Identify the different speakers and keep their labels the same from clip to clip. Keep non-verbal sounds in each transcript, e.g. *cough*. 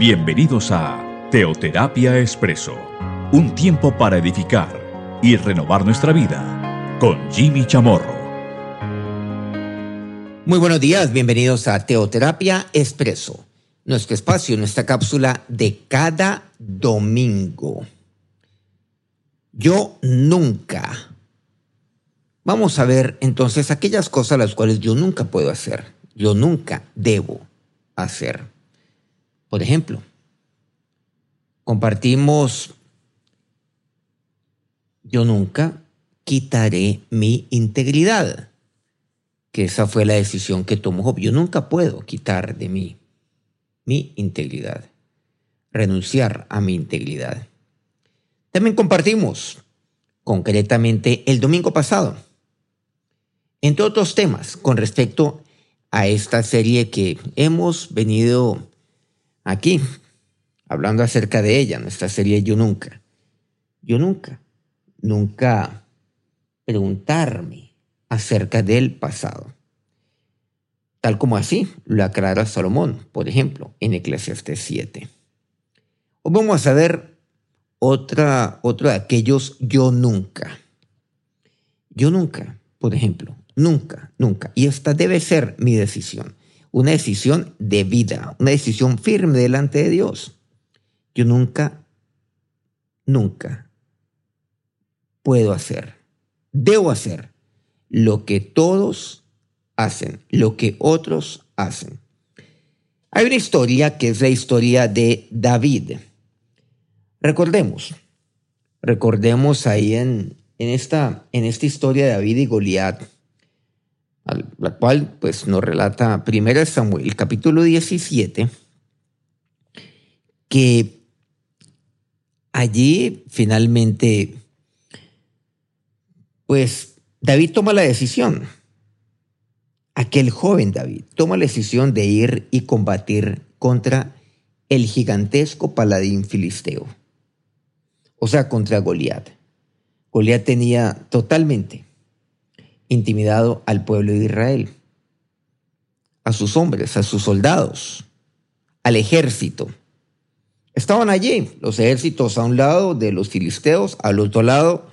Speaker 1: Bienvenidos a Teoterapia Expreso, un tiempo para edificar y renovar nuestra vida con Jimmy Chamorro.
Speaker 2: Muy buenos días, bienvenidos a Teoterapia Expreso, nuestro espacio, nuestra cápsula de cada domingo. Yo nunca. Vamos a ver entonces aquellas cosas las cuales yo nunca puedo hacer, yo nunca debo hacer. Por ejemplo, compartimos, yo nunca quitaré mi integridad, que esa fue la decisión que tomó Job. Yo nunca puedo quitar de mí mi integridad, renunciar a mi integridad. También compartimos, concretamente el domingo pasado, entre otros temas con respecto a esta serie que hemos venido aquí, hablando acerca de ella, nuestra serie Yo Nunca. Yo nunca, nunca preguntarme acerca del pasado. Tal como así lo aclara Salomón, por ejemplo, en Eclesiastes 7. Hoy vamos a ver otra, otro de aquellos yo nunca. Yo nunca, por ejemplo, nunca, nunca. Y esta debe ser mi decisión una decisión de vida, una decisión firme delante de Dios. Yo nunca, nunca puedo hacer, debo hacer lo que todos hacen, lo que otros hacen. Hay una historia que es la historia de David. Recordemos, recordemos ahí en, en, esta, en esta historia de David y Goliat la cual pues nos relata 1 Samuel, capítulo 17, que allí finalmente, pues David toma la decisión, aquel joven David toma la decisión de ir y combatir contra el gigantesco paladín filisteo, o sea, contra Goliat. Goliat tenía totalmente intimidado al pueblo de Israel, a sus hombres, a sus soldados, al ejército. Estaban allí los ejércitos a un lado de los filisteos, al otro lado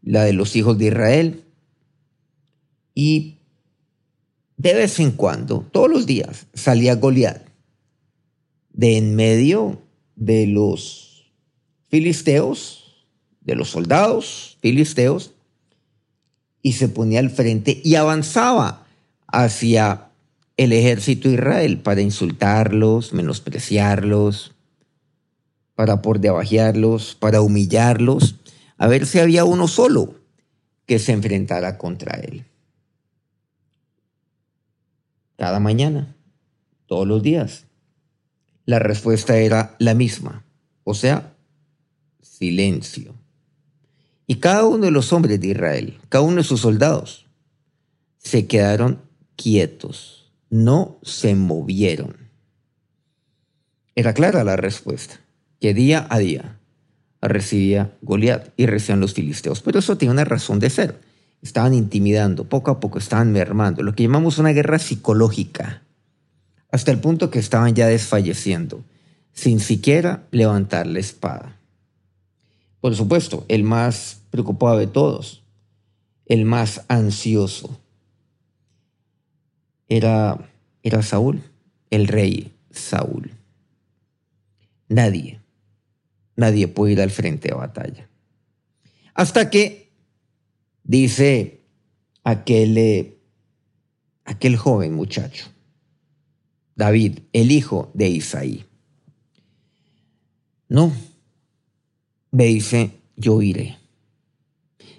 Speaker 2: la de los hijos de Israel. Y de vez en cuando, todos los días, salía Goliat de en medio de los filisteos, de los soldados filisteos, y se ponía al frente y avanzaba hacia el ejército Israel para insultarlos, menospreciarlos, para por debajearlos, para humillarlos, a ver si había uno solo que se enfrentara contra él. Cada mañana, todos los días, la respuesta era la misma, o sea, silencio. Y cada uno de los hombres de Israel, cada uno de sus soldados, se quedaron quietos, no se movieron. Era clara la respuesta, que día a día recibía Goliat y recibían los filisteos. Pero eso tiene una razón de ser. Estaban intimidando, poco a poco estaban mermando, lo que llamamos una guerra psicológica, hasta el punto que estaban ya desfalleciendo, sin siquiera levantar la espada. Por supuesto, el más preocupado de todos, el más ansioso, era, era Saúl, el rey Saúl. Nadie, nadie puede ir al frente de batalla. Hasta que dice aquel, eh, aquel joven muchacho, David, el hijo de Isaí. No, me dice, yo iré.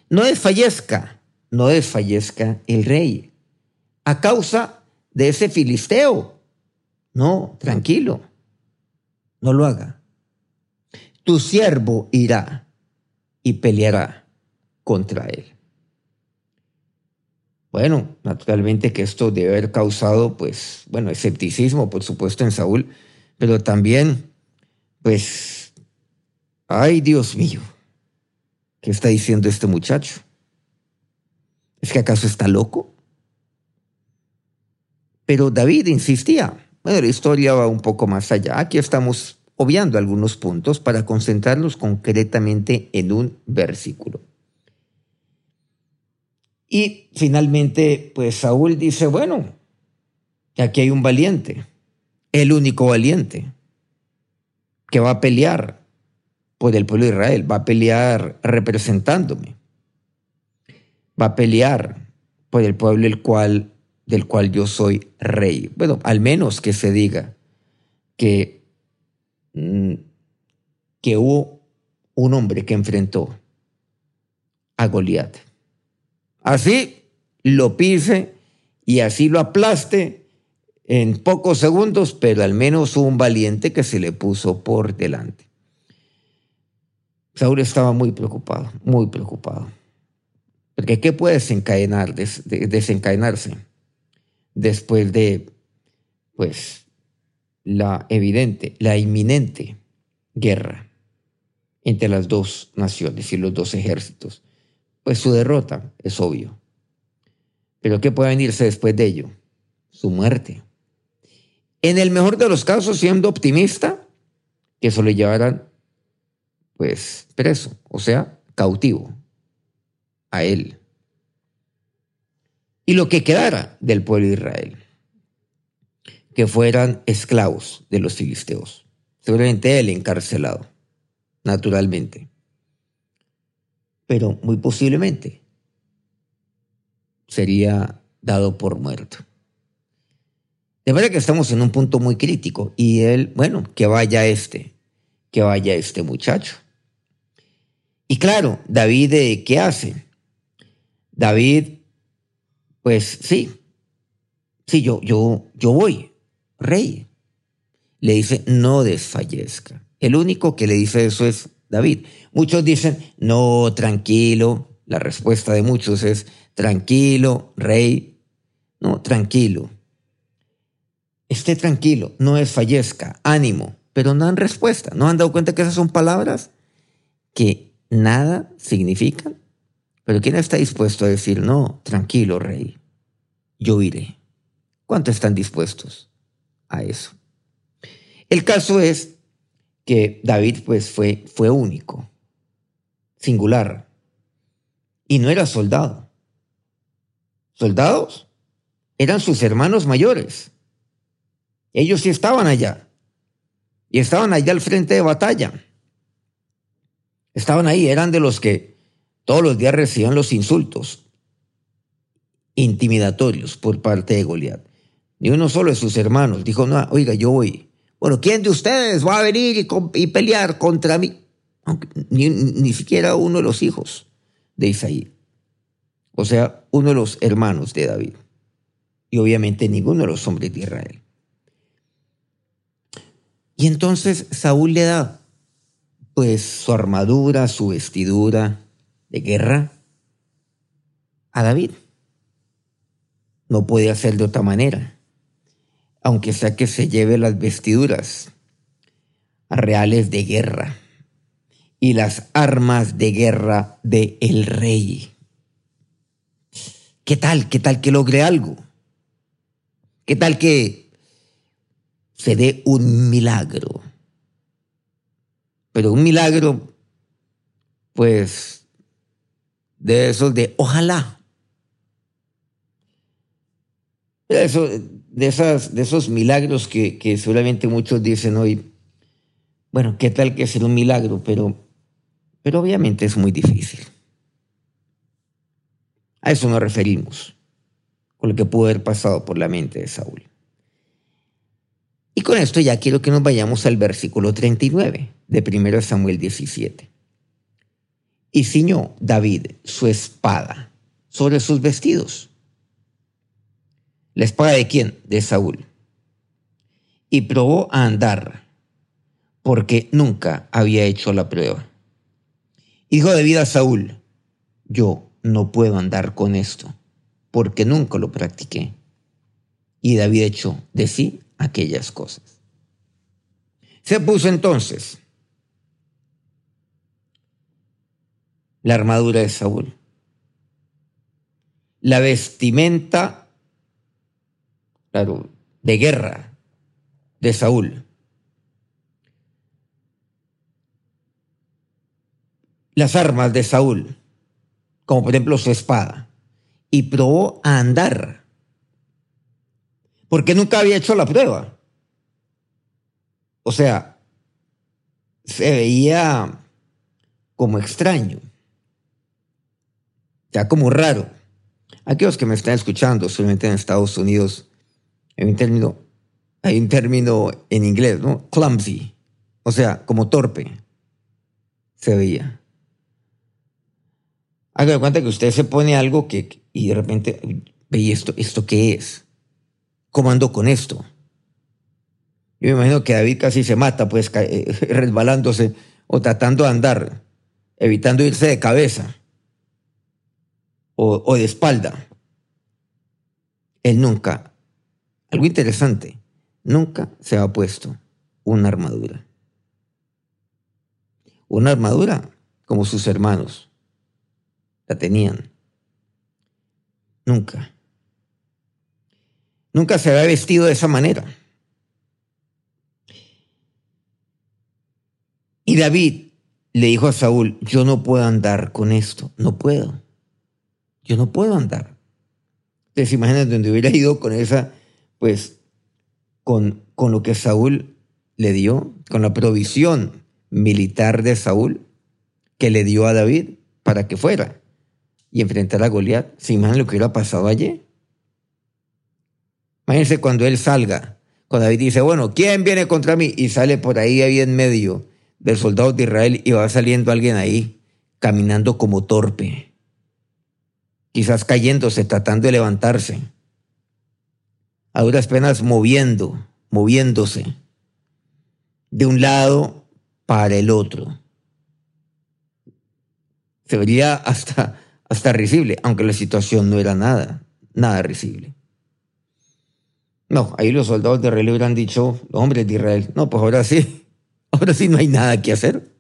Speaker 2: No desfallezca, no desfallezca el rey a causa de ese filisteo. No, tranquilo, no lo haga. Tu siervo irá y peleará contra él. Bueno, naturalmente que esto debe haber causado, pues, bueno, escepticismo, por supuesto, en Saúl, pero también, pues, Ay, Dios mío, ¿qué está diciendo este muchacho? ¿Es que acaso está loco? Pero David insistía. Bueno, la historia va un poco más allá. Aquí estamos obviando algunos puntos para concentrarlos concretamente en un versículo. Y finalmente, pues Saúl dice, bueno, aquí hay un valiente, el único valiente, que va a pelear por el pueblo de Israel, va a pelear representándome, va a pelear por el pueblo cual, del cual yo soy rey. Bueno, al menos que se diga que, mm, que hubo un hombre que enfrentó a Goliat. Así lo pise y así lo aplaste en pocos segundos, pero al menos hubo un valiente que se le puso por delante. Saúl estaba muy preocupado, muy preocupado. Porque ¿qué puede desencadenar, desencadenarse después de, pues, la evidente, la inminente guerra entre las dos naciones y los dos ejércitos? Pues su derrota es obvio. Pero ¿qué puede venirse después de ello? Su muerte. En el mejor de los casos, siendo optimista, que eso le llevarán, pues, preso, o sea, cautivo a él. Y lo que quedara del pueblo de Israel, que fueran esclavos de los filisteos. Seguramente él encarcelado, naturalmente. Pero muy posiblemente sería dado por muerto. De verdad que estamos en un punto muy crítico y él, bueno, que vaya este, que vaya este muchacho. Y claro, David, ¿qué hace? David, pues sí, sí, yo, yo, yo voy, rey. Le dice, no desfallezca. El único que le dice eso es David. Muchos dicen, no, tranquilo. La respuesta de muchos es, tranquilo, rey. No, tranquilo. Esté tranquilo, no desfallezca, ánimo. Pero no dan respuesta. ¿No han dado cuenta que esas son palabras que nada significan? Pero ¿quién está dispuesto a decir, no, tranquilo, rey, yo iré? ¿Cuántos están dispuestos a eso? El caso es que David pues fue, fue único, singular, y no era soldado. Soldados eran sus hermanos mayores. Ellos sí estaban allá. Y estaban allá al frente de batalla. Estaban ahí, eran de los que todos los días recibían los insultos intimidatorios por parte de Goliat. Ni uno solo de sus hermanos dijo, no, oiga, yo voy. Bueno, ¿quién de ustedes va a venir y, pelear contra mí? ni, ni siquiera uno de los hijos de Isaí. O sea, uno de los hermanos de David. Y obviamente ninguno de los hombres de Israel. Y entonces Saúl le da pues su armadura, su vestidura, de guerra a David. No puede hacer de otra manera, aunque sea que se lleve las vestiduras reales de guerra y las armas de guerra de el rey. ¿Qué tal? ¿Qué tal que logre algo? ¿Qué tal que se dé un milagro? Pero un milagro, pues de esos de ojalá. De, de esos milagros que, que seguramente muchos dicen hoy, bueno, ¿qué tal que sea un milagro? Pero, pero obviamente es muy difícil. A eso nos referimos, con lo que pudo haber pasado por la mente de Saúl. Y con esto ya quiero que nos vayamos al versículo 39 de 1 Samuel 17 y ciñó David su espada sobre sus vestidos. ¿La espada de quién? De Saúl. Y probó a andar, porque nunca había hecho la prueba. Hijo de vida Saúl, yo no puedo andar con esto, porque nunca lo practiqué. Y David echó de sí aquellas cosas. Se puso entonces la armadura de Saúl, la vestimenta claro, de guerra de Saúl. Las armas de Saúl, como por ejemplo su espada, y probó a andar porque nunca había hecho la prueba. O sea, se veía como extraño, ya como raro. Aquellos que me están escuchando, solamente en Estados Unidos, hay un término, hay un término en inglés, ¿no? Clumsy, o sea, como torpe, se veía. Haga de cuenta que usted se pone algo que, y de repente, ve esto, ¿esto qué es? ¿Cómo ando con esto? Yo me imagino que David casi se mata, pues, eh, *laughs* resbalándose o tratando de andar, evitando irse de cabeza o, de espalda. Él nunca, algo interesante, nunca se ha puesto una armadura. Una armadura como sus hermanos la tenían. Nunca. Nunca se había vestido de esa manera. Y David le dijo a Saúl, yo no puedo andar con esto, no puedo yo no puedo andar. Entonces imagínate donde hubiera ido con esa, pues, con, con lo que Saúl le dio, con la provisión militar de Saúl que le dio a David para que fuera y enfrentara a Goliat. ¿Se imaginan lo que hubiera pasado allí? Imagínense cuando él salga, cuando David dice, bueno, ¿quién viene contra mí? Y sale por ahí, ahí en medio del soldado de Israel y va saliendo alguien ahí, caminando como torpe quizás cayéndose, tratando de levantarse, a duras penas moviendo, moviéndose de un lado para el otro. Se vería hasta, hasta risible, aunque la situación no era nada, nada risible. No, ahí los soldados de Israel hubieran dicho, los hombres de Israel, no, pues ahora sí, *laughs* ahora sí no hay nada que hacer.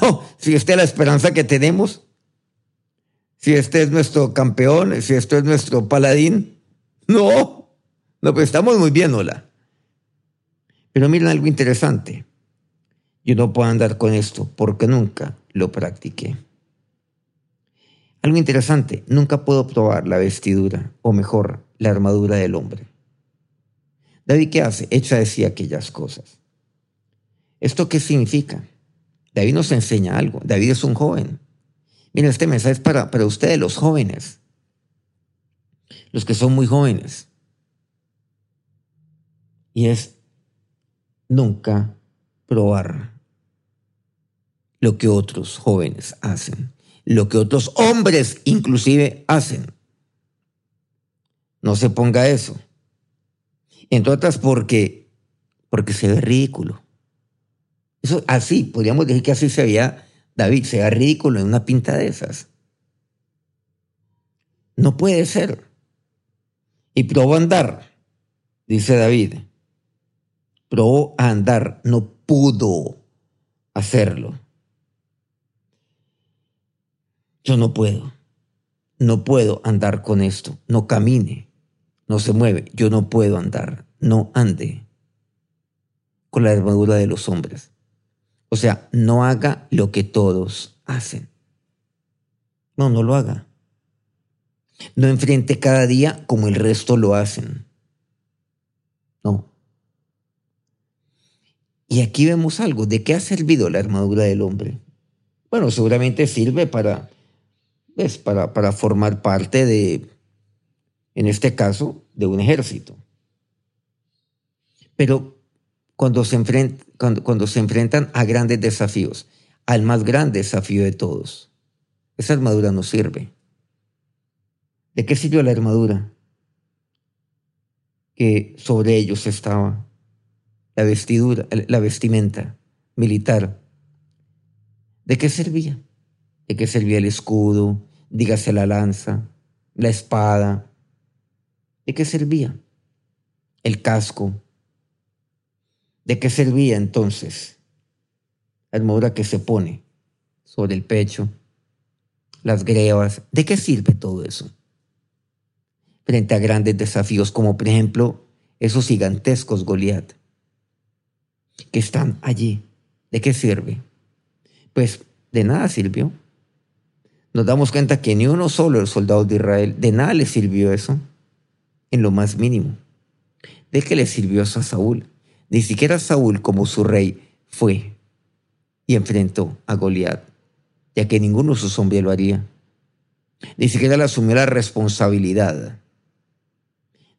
Speaker 2: No, si esta es la esperanza que tenemos, si este es nuestro campeón, si esto es nuestro paladín. *laughs* No, no, pues estamos muy bien, hola. Pero miren algo interesante. Yo no puedo andar con esto porque nunca lo practiqué. Algo interesante, nunca puedo probar la vestidura, o mejor, la armadura del hombre. David, ¿qué hace? Echa de sí aquellas cosas. ¿Esto qué significa? David nos enseña algo. David es un joven. Mira, este mensaje es para, para ustedes, los jóvenes, los que son muy jóvenes. Y es nunca probar lo que otros jóvenes hacen, lo que otros hombres inclusive hacen. No se ponga eso. Entre otras porque, porque se ve ridículo. Eso así, podríamos decir que así se veía David, sea ridículo en una pinta de esas. No puede ser. Y probó a andar, dice David. Probó a andar, no pudo hacerlo. Yo no puedo. No puedo andar con esto. No camine. No se mueve. Yo no puedo andar. No ande con la armadura de los hombres. O sea, no haga lo que todos hacen. No, no lo haga. No enfrente cada día como el resto lo hacen. No. Y aquí vemos algo. ¿De qué ha servido la armadura del hombre? Bueno, seguramente sirve para, pues, para, para formar parte de, en este caso, de un ejército. Pero cuando se, enfrentan a grandes desafíos, al más grande desafío de todos. Esa armadura no sirve. ¿De qué sirvió la armadura? Que sobre ellos estaba la vestidura, la vestimenta militar. ¿De qué servía? ¿De qué servía el escudo? Dígase la lanza, la espada. ¿De qué servía? El casco, ¿De qué servía entonces la armadura que se pone sobre el pecho, las grebas? ¿De qué sirve todo eso? Frente a grandes desafíos como por ejemplo esos gigantescos Goliat que están allí. ¿De qué sirve? Pues de nada sirvió. Nos damos cuenta que ni uno solo de los soldados de Israel, de nada le sirvió eso, en lo más mínimo. ¿De qué le sirvió a Saúl? Ni siquiera Saúl, como su rey, fue y enfrentó a Goliat, ya que ninguno de sus hombres lo haría. Ni siquiera le asumió la responsabilidad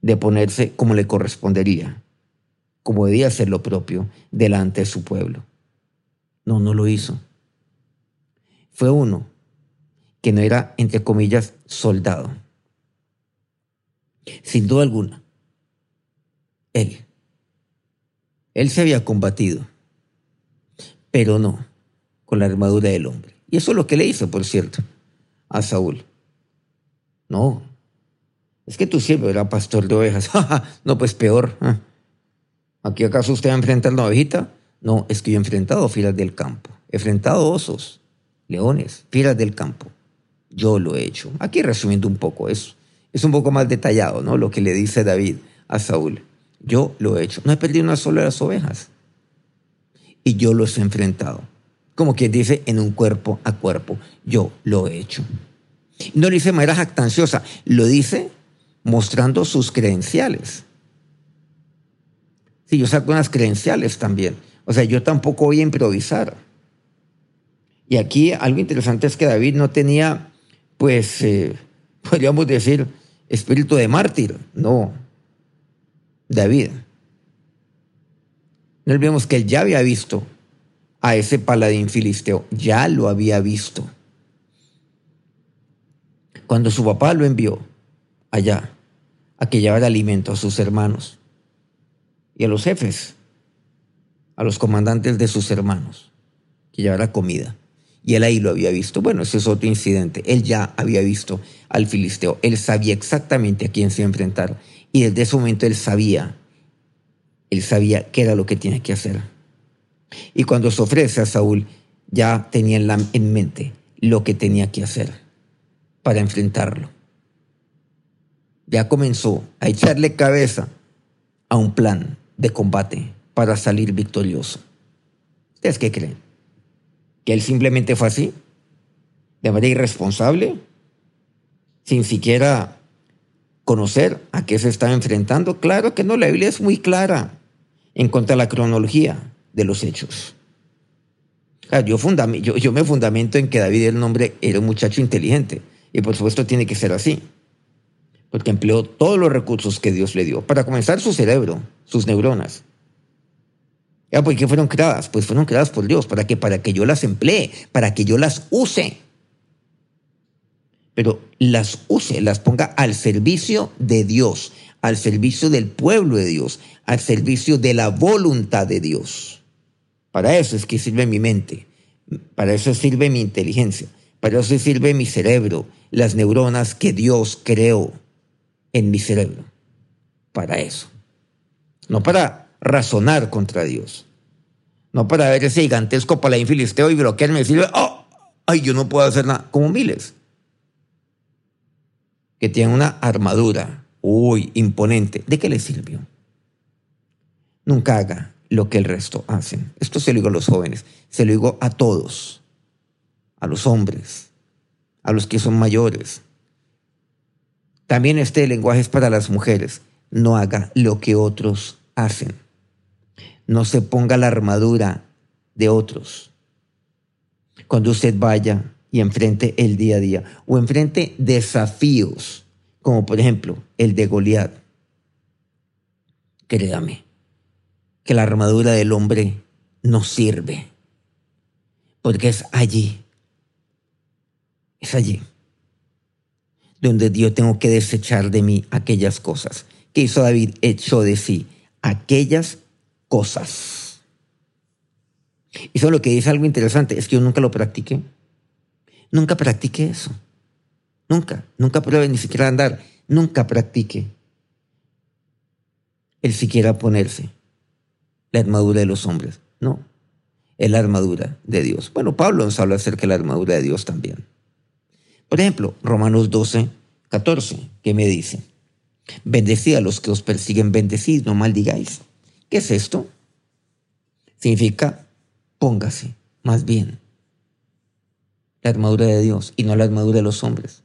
Speaker 2: de ponerse como le correspondería, como debía hacer lo propio delante de su pueblo. No, no lo hizo. Fue uno que no era, entre comillas, soldado. Sin duda alguna, él. Él se había combatido, pero no con la armadura del hombre. Y eso es lo que le hizo, por cierto, a Saúl. No, es que tú siempre era pastor de ovejas. *laughs* no, pues peor. ¿ah? ¿Aquí acaso usted va a enfrentar una ovejita? No, es que yo he enfrentado filas del campo. He enfrentado osos, leones, filas del campo. Yo lo he hecho. Aquí resumiendo un poco eso. Es un poco más detallado, ¿no? Lo que le dice David a Saúl. Yo lo he hecho. No he perdido una sola de las ovejas. Y yo los he enfrentado. Como quien dice, en un cuerpo a cuerpo. Yo lo he hecho. No lo dice de manera jactanciosa, lo dice mostrando sus credenciales. Sí, yo saco unas credenciales también. O sea, yo tampoco voy a improvisar. Y aquí algo interesante es que David no tenía, pues, eh, *laughs* podríamos decir, espíritu de mártir. No, David. No olvidemos que él ya había visto a ese paladín filisteo, ya lo había visto. Cuando su papá lo envió allá a que llevara alimento a sus hermanos y a los jefes, a los comandantes de sus hermanos, que llevara comida. Y él ahí lo había visto. Bueno, ese es otro incidente. Él ya había visto al filisteo. Él sabía exactamente a quién se iba a enfrentar. Y desde ese momento él sabía, él sabía qué era lo que tenía que hacer. Y cuando se ofrece a Saúl, ya tenía en mente lo que tenía que hacer para enfrentarlo. Ya comenzó a echarle cabeza a un plan de combate para salir victorioso. ¿Ustedes qué creen? ¿Que él simplemente fue así? ¿De manera irresponsable? Sin siquiera conocer a qué se estaba enfrentando. Claro que no, la Biblia es muy clara en cuanto a la cronología de los hechos. Yo, yo, yo me fundamento en que David el nombre era un muchacho inteligente y por supuesto tiene que ser así, porque empleó todos los recursos que Dios le dio. Para comenzar, su cerebro, sus neuronas. ¿Por qué fueron creadas? Pues fueron creadas por Dios. ¿Para qué? Para que yo las emplee, para que yo las use. Pero las use, las ponga al servicio de Dios, al servicio del pueblo de Dios, al servicio de la voluntad de Dios. Para eso es que sirve mi mente, para eso sirve mi inteligencia, para eso sirve mi cerebro, las neuronas que Dios creó en mi cerebro. Para eso. No para razonar contra Dios. No para ver ese gigantesco paladín filisteo y bloquearme y decirle, oh, ay, yo no puedo hacer nada. Como miles. Que tienen una armadura, uy, imponente. ¿De qué le sirvió? Nunca haga lo que el resto hacen. Esto se lo digo a los jóvenes, se lo digo a todos, a los hombres, a los que son mayores. También este lenguaje es para las mujeres. No haga lo que otros hacen. No se ponga la armadura de otros. Cuando usted vaya y enfrente el día a día o enfrente desafíos, como por ejemplo el de Goliat, créame, que la armadura del hombre no sirve, porque es allí, es allí donde Dios tengo que desechar de mí aquellas cosas. que hizo David? Echó de sí aquellas cosas. Y eso lo que dice algo interesante, es que yo nunca lo practiqué. Nunca practiqué eso. Nunca, nunca pruebe ni siquiera andar. Nunca practique el siquiera ponerse la armadura de los hombres. No, es la armadura de Dios. Bueno, Pablo nos habla acerca de la armadura de Dios también. Por ejemplo, Romanos 12, 14, que me dice, bendecid a los que os persiguen, bendecid, no maldigáis. ¿Qué es esto? Significa póngase, más bien. la armadura de Dios y no la armadura de los hombres.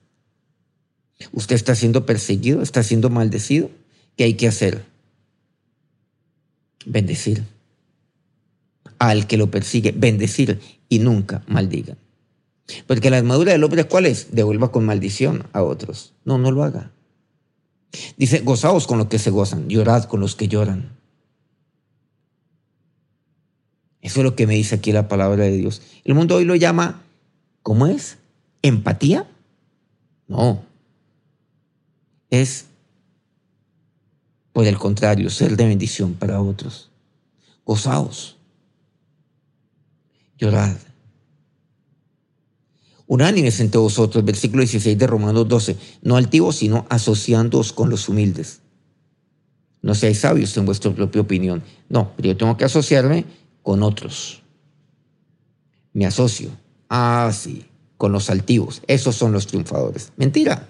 Speaker 2: Usted está siendo perseguido, está siendo maldecido. ¿Qué hay que hacer? Bendecir. Al que lo persigue, bendecir y nunca maldiga. Porque la armadura del hombre, ¿cuál es? Devuelva con maldición a otros. No, no lo haga. Dice, gozaos con los que se gozan, llorad con los que lloran. Eso es lo que me dice aquí la palabra de Dios. El mundo hoy lo llama, ¿cómo es? ¿Empatía? No. Es, por el contrario, ser de bendición para otros. Gozaos. Llorad. Unánimes entre vosotros, versículo 16 de Romanos 12, no altivos, sino asociándoos con los humildes. No seáis sabios en vuestra propia opinión. No, pero yo tengo que asociarme con otros. Me asocio. Ah, sí, con los altivos. Esos son los triunfadores. Mentira.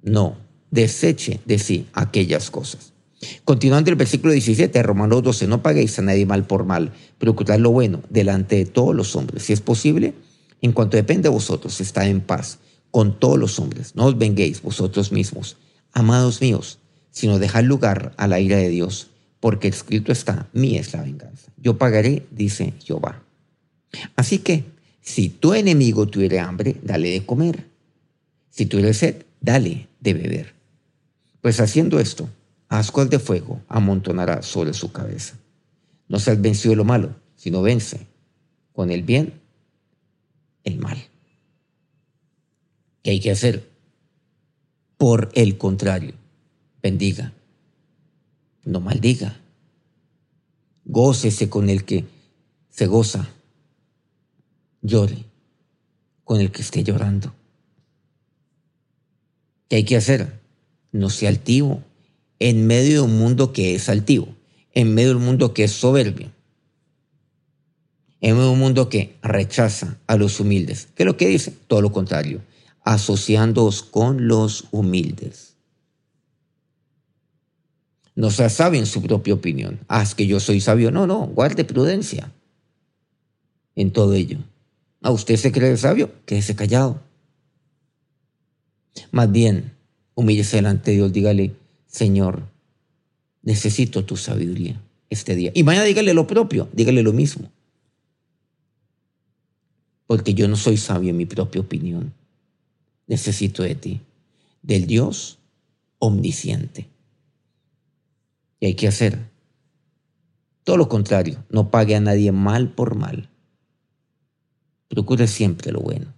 Speaker 2: No, deseche de sí aquellas cosas. Continuando el versículo 17, Romanos 12, no paguéis a nadie mal por mal, procurad lo bueno delante de todos los hombres. Si es posible, en cuanto depende de vosotros, está en paz con todos los hombres. No os venguéis vosotros mismos, amados míos, sino dejad lugar a la ira de Dios, porque escrito está, mía es la venganza. Yo pagaré, dice Jehová. Así que, si tu enemigo tuviere hambre, dale de comer. Si tuviere sed, dale de beber. Pues haciendo esto, ascuas de fuego amontonará sobre su cabeza. No seas vencido de lo malo, sino vence con el bien el mal. ¿Qué hay que hacer? Por el contrario, bendiga, no maldiga. Gócese con el que se goza. Llore con el que esté llorando. ¿Qué hay que hacer? No sea altivo en medio de un mundo que es altivo, en medio de un mundo que es soberbio en un mundo que rechaza a los humildes. ¿Qué es lo que dice? Todo lo contrario, asociándoos con los humildes. No sea sabio en su propia opinión. Ah, es que yo soy sabio. No, no, guarde prudencia en todo ello. ¿A usted se cree sabio? Quédese callado. Más bien, humíllese delante de Dios, dígale, Señor, necesito tu sabiduría este día. Y mañana dígale lo propio, dígale lo mismo porque yo no soy sabio en mi propia opinión. Necesito de ti, del Dios omnisciente. ¿Qué hay que hacer? Todo lo contrario, no pague a nadie mal por mal. Procure siempre lo bueno.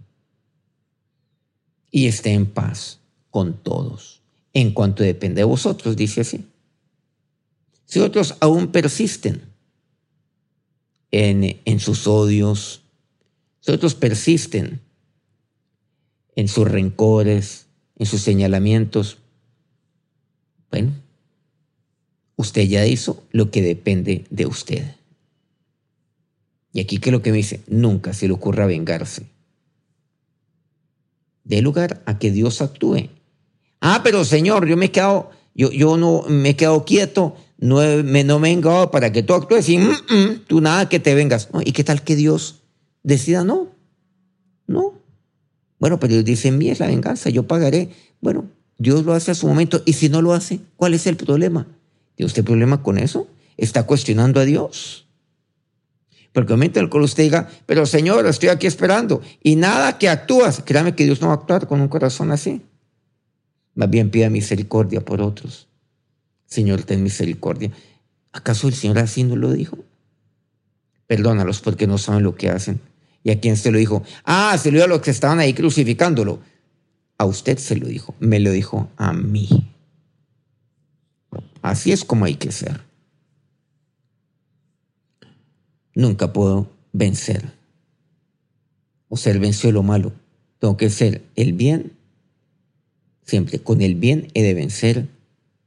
Speaker 2: Y esté en paz con todos, en cuanto depende de vosotros, dice así. Si otros aún persisten en, en sus odios, si otros persisten en sus rencores, en sus señalamientos, bueno, usted ya hizo lo que depende de usted. Y aquí que lo que me dice, nunca se le ocurra vengarse. Dé lugar a que Dios actúe. Ah, pero Señor, yo me he quedado, yo, yo no me he quedado quieto, no, me, no me he vengado para que tú actúes y mm, mm, tú nada que te vengas. ¿Y qué tal que Dios decida no. No. Bueno, pero Dios dice, mí es la venganza, yo pagaré. Bueno, Dios lo hace a su momento y si no lo hace, ¿cuál es el problema? ¿Tiene usted problema con eso? ¿Está cuestionando a Dios? Porque en el usted diga, pero Señor, estoy aquí esperando y nada que actúas, créame que Dios no va a actuar con un corazón así. Más bien pida misericordia por otros. Señor, ten misericordia. ¿Acaso el Señor así no lo dijo? Perdónalos porque no saben lo que hacen. ¿Y a quién se lo dijo? Ah, se lo dijo a los que estaban ahí crucificándolo. A usted se lo dijo, me lo dijo a mí. Así es como hay que ser. Nunca puedo vencer o ser vencido de lo malo. Tengo que ser el bien. Siempre con el bien he de vencer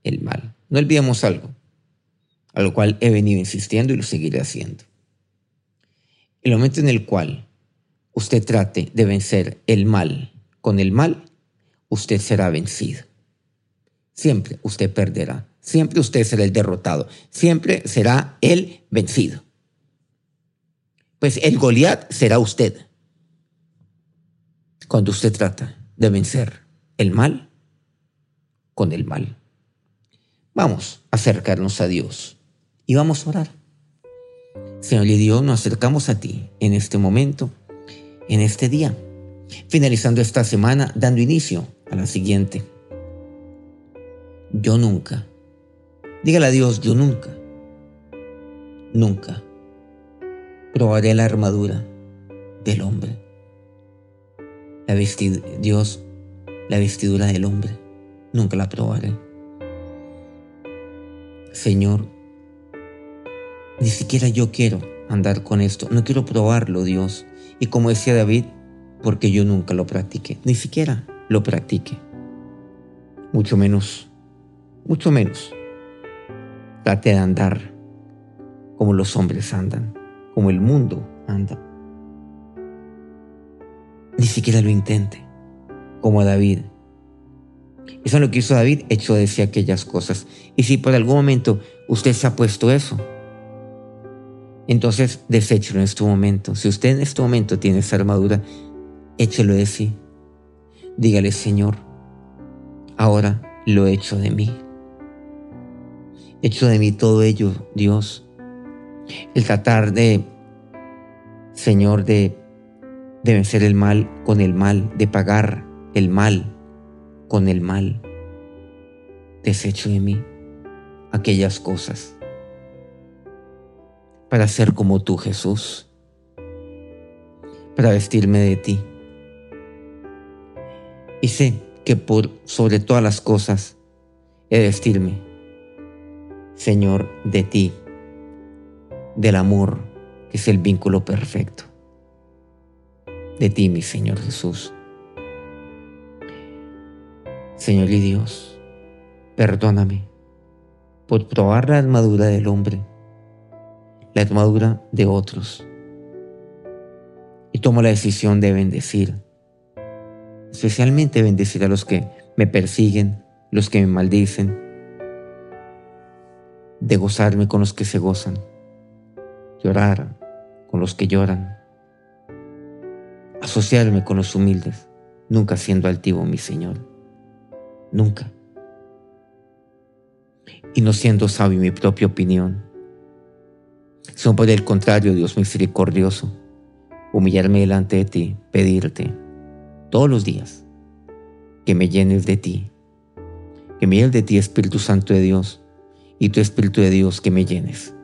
Speaker 2: el mal. No olvidemos algo, a lo cual he venido insistiendo y lo seguiré haciendo. El momento en el cual usted trate de vencer el mal con el mal, usted será vencido. Siempre usted perderá. Siempre usted será el derrotado. Siempre será el vencido. Pues el Goliat será usted. cuando usted trata de vencer el mal con el mal. Vamos a acercarnos a Dios y vamos a orar. Señor y Dios, nos acercamos a ti en este momento, en este día, finalizando esta semana, dando inicio a la siguiente. Yo nunca, dígale a Dios, yo nunca, nunca probaré la armadura del hombre. La Dios, la vestidura del hombre, nunca la probaré. Señor, ni siquiera yo quiero andar con esto, no quiero probarlo, Dios. Y como decía David, porque yo nunca lo practiqué, ni siquiera lo practiqué. Mucho menos, mucho menos. Trate de andar como los hombres andan, como el mundo anda. Ni siquiera lo intente, como David. Eso es lo que hizo David, hecho decir aquellas cosas. Y si por algún momento usted se ha puesto eso, entonces deséchelo en este momento. Si usted en este momento tiene esa armadura, échelo de sí. Dígale, Señor, ahora lo he hecho de mí. Hecho de mí todo ello, Dios. El tratar de, Señor, de, de vencer el mal con el mal, de pagar el mal con el mal. Desecho de mí aquellas cosas para ser como tú, Jesús, para vestirme de ti y sé que por sobre todas las cosas he de vestirme, Señor, de ti, del amor, que es el vínculo perfecto. De ti, mi Señor Jesús. Señor y Dios, perdóname por probar la armadura del hombre, la armadura de otros, y tomo la decisión de bendecir especialmente bendecir a los que me persiguen, los que me maldicen, de gozarme con los que se gozan, llorar con los que lloran, asociarme con los humildes, nunca siendo altivo mi Señor, nunca, y no siendo sabio mi propia opinión, sino por el contrario, Dios misericordioso, humillarme delante de ti, pedirte, todos los días, que me llenes de ti, que me llenes de ti, Espíritu Santo de Dios, y tu Espíritu de Dios que me llenes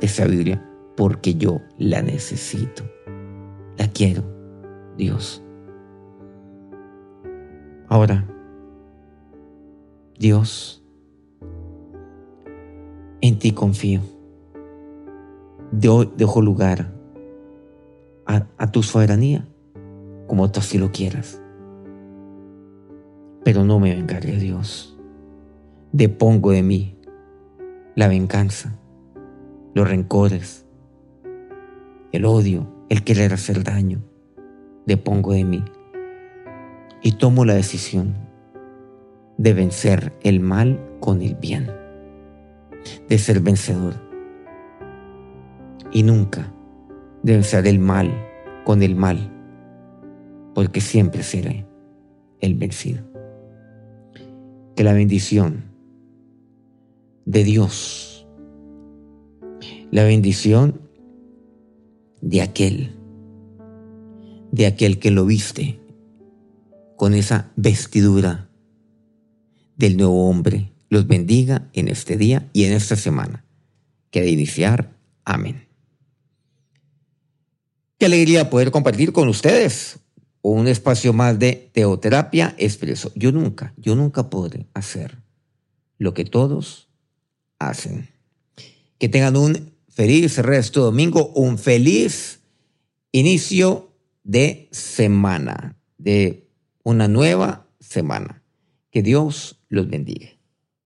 Speaker 2: de sabiduría, porque yo la necesito, la quiero, Dios. Ahora, Dios, en ti confío. dejo lugar a, a tu soberanía como tú así lo quieras. Pero no me vengaré, Dios. Depongo de mí la venganza, los rencores, el odio, el querer hacer daño. Depongo de mí y tomo la decisión de vencer el mal con el bien, de ser vencedor y nunca de vencer el mal con el mal porque siempre seré el vencido. Que la bendición de Dios, la bendición de aquel, de aquel que lo viste con esa vestidura del nuevo hombre, los bendiga en este día y en esta semana. Que de iniciar, amén. Qué alegría poder compartir con ustedes un espacio más de teoterapia expreso. Yo nunca, yo nunca podré hacer lo que todos hacen. Que tengan un feliz resto de domingo, un feliz inicio de semana, de una nueva semana. Que Dios los bendiga.